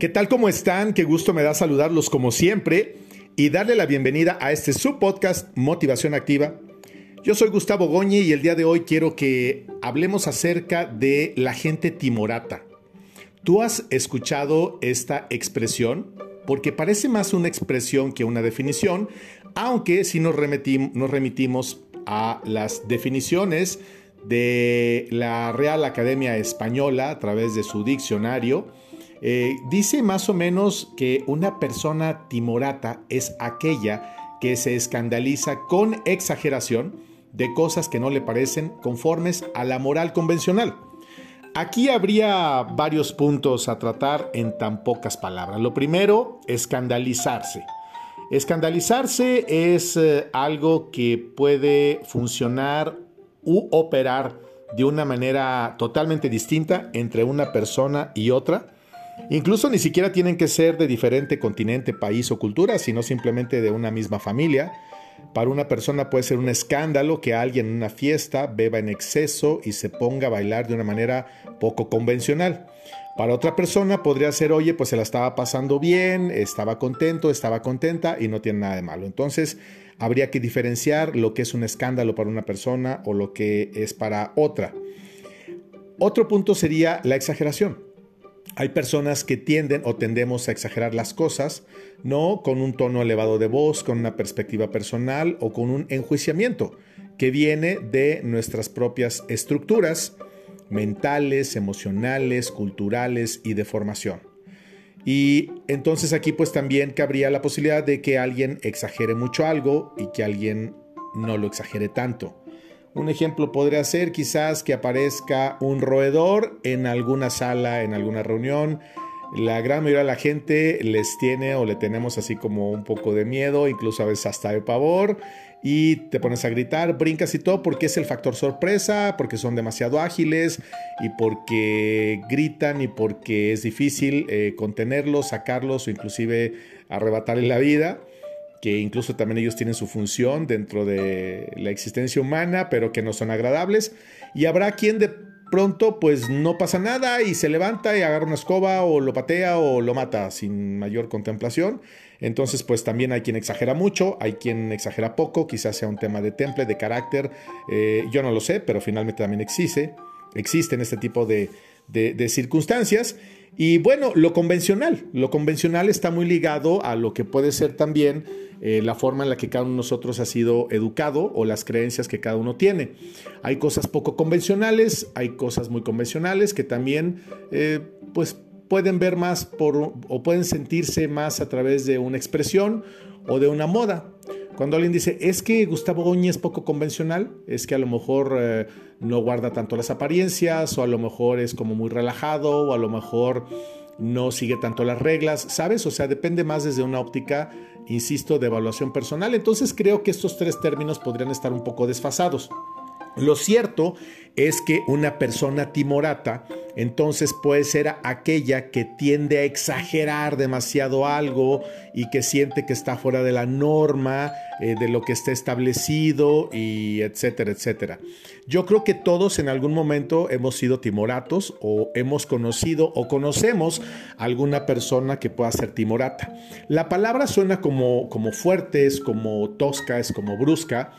¿Qué tal? ¿Cómo están? Qué gusto me da saludarlos como siempre y darle la bienvenida a este subpodcast Motivación Activa. Yo soy Gustavo Goñi y el día de hoy quiero que hablemos acerca de la gente timorata. ¿Tú has escuchado esta expresión? Porque parece más una expresión que una definición, aunque si nos, nos remitimos a las definiciones de la Real Academia Española a través de su diccionario, eh, dice más o menos que una persona timorata es aquella que se escandaliza con exageración de cosas que no le parecen conformes a la moral convencional. Aquí habría varios puntos a tratar en tan pocas palabras. Lo primero, escandalizarse. Escandalizarse es eh, algo que puede funcionar u operar de una manera totalmente distinta entre una persona y otra Incluso ni siquiera tienen que ser de diferente continente, país o cultura, sino simplemente de una misma familia. Para una persona puede ser un escándalo que alguien en una fiesta beba en exceso y se ponga a bailar de una manera poco convencional. Para otra persona podría ser, oye, pues se la estaba pasando bien, estaba contento, estaba contenta y no tiene nada de malo. Entonces, habría que diferenciar lo que es un escándalo para una persona o lo que es para otra. Otro punto sería la exageración. Hay personas que tienden o tendemos a exagerar las cosas, no con un tono elevado de voz, con una perspectiva personal o con un enjuiciamiento que viene de nuestras propias estructuras mentales, emocionales, culturales y de formación. Y entonces aquí pues también cabría la posibilidad de que alguien exagere mucho algo y que alguien no lo exagere tanto. Un ejemplo podría ser quizás que aparezca un roedor en alguna sala, en alguna reunión. La gran mayoría de la gente les tiene o le tenemos así como un poco de miedo, incluso a veces hasta de pavor, y te pones a gritar, brincas y todo porque es el factor sorpresa, porque son demasiado ágiles y porque gritan y porque es difícil eh, contenerlos, sacarlos o inclusive arrebatarle la vida que incluso también ellos tienen su función dentro de la existencia humana, pero que no son agradables. Y habrá quien de pronto pues no pasa nada y se levanta y agarra una escoba o lo patea o lo mata sin mayor contemplación. Entonces pues también hay quien exagera mucho, hay quien exagera poco, quizás sea un tema de temple, de carácter, eh, yo no lo sé, pero finalmente también existe, existen este tipo de, de circunstancias. Y bueno, lo convencional, lo convencional está muy ligado a lo que puede ser también eh, la forma en la que cada uno de nosotros ha sido educado o las creencias que cada uno tiene. Hay cosas poco convencionales, hay cosas muy convencionales que también eh, pues pueden ver más por, o pueden sentirse más a través de una expresión o de una moda. Cuando alguien dice, es que Gustavo Goñi es poco convencional, es que a lo mejor eh, no guarda tanto las apariencias, o a lo mejor es como muy relajado, o a lo mejor no sigue tanto las reglas, ¿sabes? O sea, depende más desde una óptica, insisto, de evaluación personal. Entonces creo que estos tres términos podrían estar un poco desfasados. Lo cierto es que una persona timorata entonces puede ser aquella que tiende a exagerar demasiado algo y que siente que está fuera de la norma, eh, de lo que está establecido y etcétera, etcétera. Yo creo que todos en algún momento hemos sido timoratos o hemos conocido o conocemos alguna persona que pueda ser timorata. La palabra suena como, como fuerte, es como tosca, es como brusca.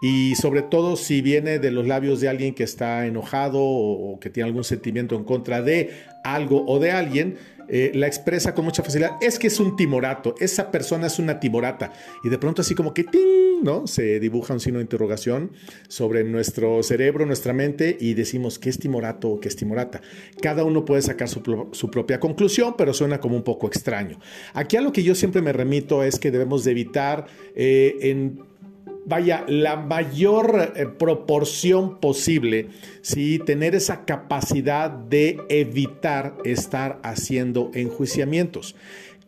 Y sobre todo si viene de los labios de alguien que está enojado o, que tiene algún sentimiento en contra de algo o de alguien, eh, la expresa con mucha facilidad. Es que es un timorato, esa persona es una timorata. Y de pronto así como que. ¿no? Se dibuja un signo de interrogación sobre nuestro cerebro, nuestra mente y decimos qué es timorato o qué es timorata. Cada uno puede sacar su, propia conclusión, pero suena como un poco extraño. Aquí a lo que yo siempre me remito es que debemos de evitar eh, en vaya, la mayor eh, proporción posible, ¿sí? tener esa capacidad de evitar estar haciendo enjuiciamientos.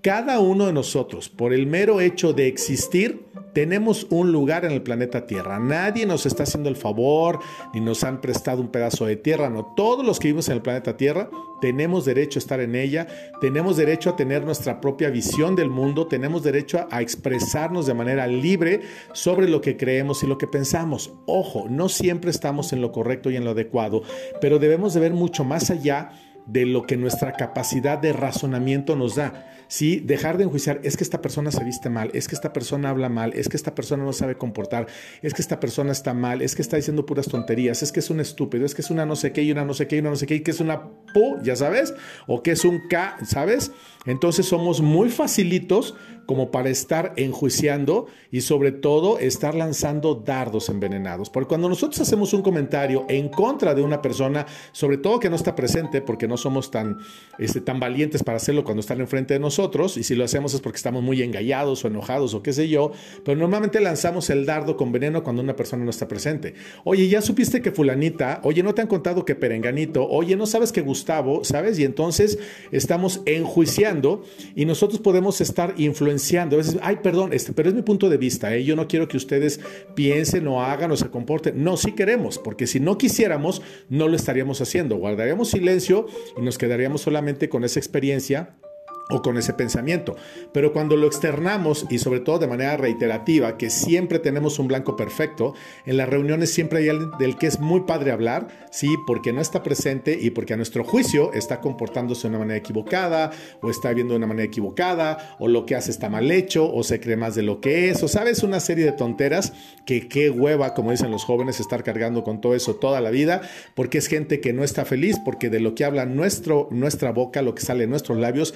Cada uno de nosotros, por el mero hecho de existir, tenemos un lugar en el planeta Tierra. Nadie nos está haciendo el favor ni nos han prestado un pedazo de tierra. No, todos los que vivimos en el planeta Tierra tenemos derecho a estar en ella, tenemos derecho a tener nuestra propia visión del mundo, tenemos derecho a, expresarnos de manera libre sobre lo que creemos y lo que pensamos. Ojo, no siempre estamos en lo correcto y en lo adecuado, pero debemos de ver mucho más allá de lo que nuestra capacidad de razonamiento nos da. ¿sí? Dejar de enjuiciar, es que esta persona se viste mal, es que esta persona habla mal, es que esta persona no sabe comportar, es que esta persona está mal, es que está diciendo puras tonterías, es que es un estúpido, es que es una no sé qué y una no sé qué y una no sé qué y que es una pu, ya sabes, o que es un K, ¿sabes? Entonces somos muy facilitos como para estar enjuiciando y sobre todo estar lanzando dardos envenenados. Porque cuando nosotros hacemos un comentario en contra de una persona, sobre todo que no está presente, porque no somos tan, este, tan valientes para hacerlo cuando están enfrente de nosotros, y si lo hacemos es porque estamos muy engallados o enojados o qué sé yo, pero normalmente lanzamos el dardo con veneno cuando una persona no está presente. Oye, ya supiste que fulanita, oye, no te han contado que perenganito, oye, no sabes que Gustavo, ¿sabes? Y entonces estamos enjuiciando y nosotros podemos estar influenciando a veces, ay, perdón, este, pero es mi punto de vista, ¿eh? yo no quiero que ustedes piensen o hagan o se comporten. No, sí queremos, porque si no quisiéramos, no lo estaríamos haciendo. Guardaríamos silencio y nos quedaríamos solamente con esa experiencia o con ese pensamiento. Pero cuando lo externamos y sobre todo de manera reiterativa, que siempre tenemos un blanco perfecto, en las reuniones siempre hay alguien del que es muy padre hablar, sí, porque no está presente y porque a nuestro juicio está comportándose de una manera equivocada o está viendo de una manera equivocada o lo que hace está mal hecho o se cree más de lo que es o sabes una serie de tonteras que qué hueva, como dicen los jóvenes, estar cargando con todo eso toda la vida, porque es gente que no está feliz, porque de lo que habla nuestro, nuestra boca, lo que sale de nuestros labios,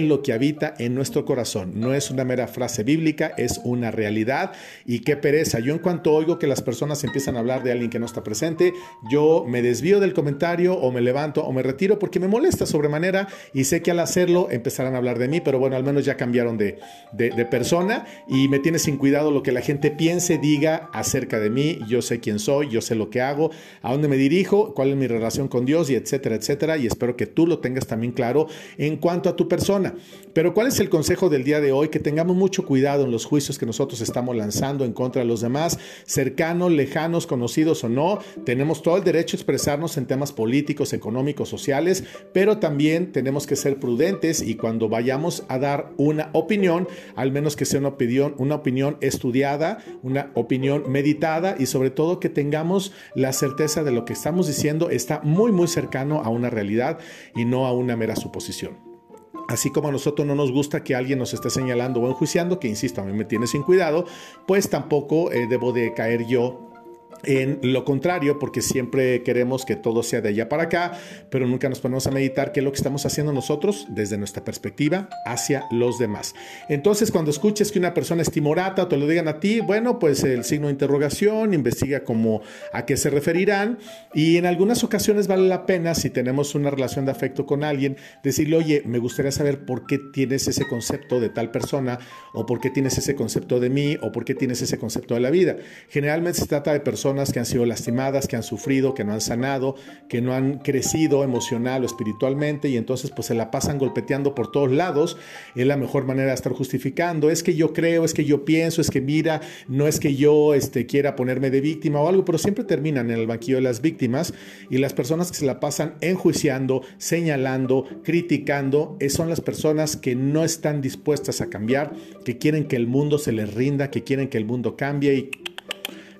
lo que habita en nuestro corazón. No es una mera frase bíblica, es una realidad. Y qué pereza. Yo en cuanto oigo que las personas empiezan a hablar de alguien que no está presente, yo me desvío del comentario o me levanto o me retiro porque me molesta sobremanera y sé que al hacerlo empezarán a hablar de mí, pero bueno, al menos ya cambiaron de, de, persona y me tiene sin cuidado lo que la gente piense, diga acerca de mí. Yo sé quién soy, yo sé lo que hago, a dónde me dirijo, cuál es mi relación con Dios y etcétera, etcétera. Y espero que tú lo tengas también claro en cuanto a tu persona. Pero ¿cuál es el consejo del día de hoy? Que tengamos mucho cuidado en los juicios que nosotros estamos lanzando en contra de los demás, cercanos, lejanos, conocidos o no. Tenemos todo el derecho a expresarnos en temas políticos, económicos, sociales, pero también tenemos que ser prudentes y cuando vayamos a dar una opinión, al menos que sea una opinión, una opinión estudiada, una opinión meditada y sobre todo que tengamos la certeza de lo que estamos diciendo está muy muy cercano a una realidad y no a una mera suposición. Así como a nosotros no nos gusta que alguien nos esté señalando o enjuiciando, que insisto, a mí me tiene sin cuidado, pues tampoco eh, debo de caer yo en lo contrario, porque siempre queremos que todo sea de allá para acá, pero nunca nos ponemos a meditar qué es lo que estamos haciendo nosotros desde nuestra perspectiva hacia los demás. Entonces, cuando escuches que una persona es timorata o te lo digan a ti, bueno, pues el signo de interrogación, investiga cómo a qué se referirán y en algunas ocasiones vale la pena, si tenemos una relación de afecto con alguien, decirle, oye, me gustaría saber por qué tienes ese concepto de tal persona o por qué tienes ese concepto de mí o por qué tienes ese concepto de la vida. Generalmente se trata de personas que han sido lastimadas, que han sufrido, que no han sanado, que no han crecido emocional o espiritualmente y entonces pues se la pasan golpeteando por todos lados. Es la mejor manera de estar justificando. Es que yo creo, es que yo pienso, es que mira, no es que yo este, quiera ponerme de víctima o algo, pero siempre terminan en el banquillo de las víctimas y las personas que se la pasan enjuiciando, señalando, criticando, eh, son las personas que no están dispuestas a cambiar, que quieren que el mundo se les rinda, que quieren que el mundo cambie y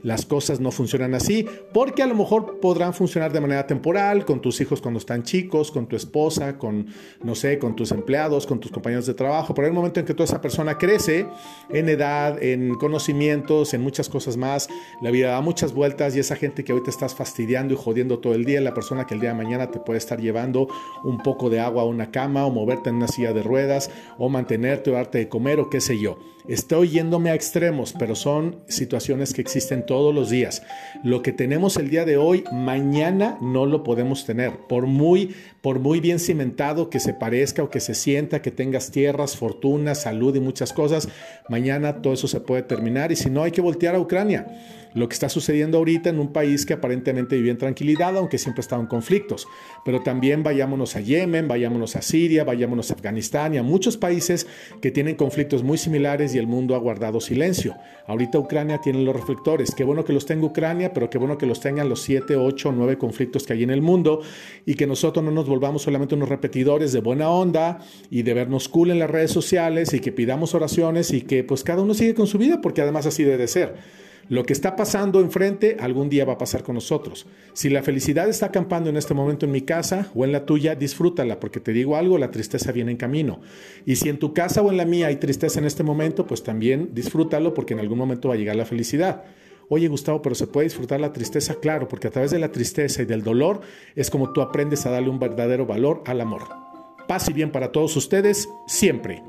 las cosas no funcionan así, porque a lo mejor podrán funcionar de manera temporal, con tus hijos cuando están chicos, con tu esposa, con, no sé, con tus empleados, con tus compañeros de trabajo, pero en el momento en que toda esa persona crece en edad, en conocimientos, en muchas cosas más, la vida da muchas vueltas y esa gente que hoy te estás fastidiando y jodiendo todo el día, la persona que el día de mañana te puede estar llevando un poco de agua a una cama o moverte en una silla de ruedas o mantenerte o darte de comer o qué sé yo. Estoy yéndome a extremos, pero son situaciones que existen todos los días. Lo que tenemos el día de hoy, mañana no lo podemos tener. Por muy, por muy bien cimentado que se parezca o que se sienta, que tengas tierras, fortuna, salud y muchas cosas, mañana todo eso se puede terminar y si no hay que voltear a Ucrania lo que está sucediendo ahorita en un país que aparentemente vive en tranquilidad, aunque siempre estado en conflictos. Pero también vayámonos a Yemen, vayámonos a Siria, vayámonos a Afganistán y a muchos países que tienen conflictos muy similares y el mundo ha guardado silencio. Ahorita Ucrania tiene los reflectores. Qué bueno que los tenga Ucrania, pero qué bueno que los tengan los 7, 8, 9 conflictos que hay en el mundo y que nosotros no nos volvamos solamente unos repetidores de buena onda y de vernos cool en las redes sociales y que pidamos oraciones y que pues cada uno sigue con su vida porque además así debe ser. Lo que está pasando enfrente algún día va a pasar con nosotros. Si la felicidad está acampando en este momento en mi casa o en la tuya, disfrútala, porque te digo algo, la tristeza viene en camino. Y si en tu casa o en la mía hay tristeza en este momento, pues también disfrútalo, porque en algún momento va a llegar la felicidad. Oye Gustavo, pero se puede disfrutar la tristeza, claro, porque a través de la tristeza y del dolor es como tú aprendes a darle un verdadero valor al amor. Paz y bien para todos ustedes, siempre.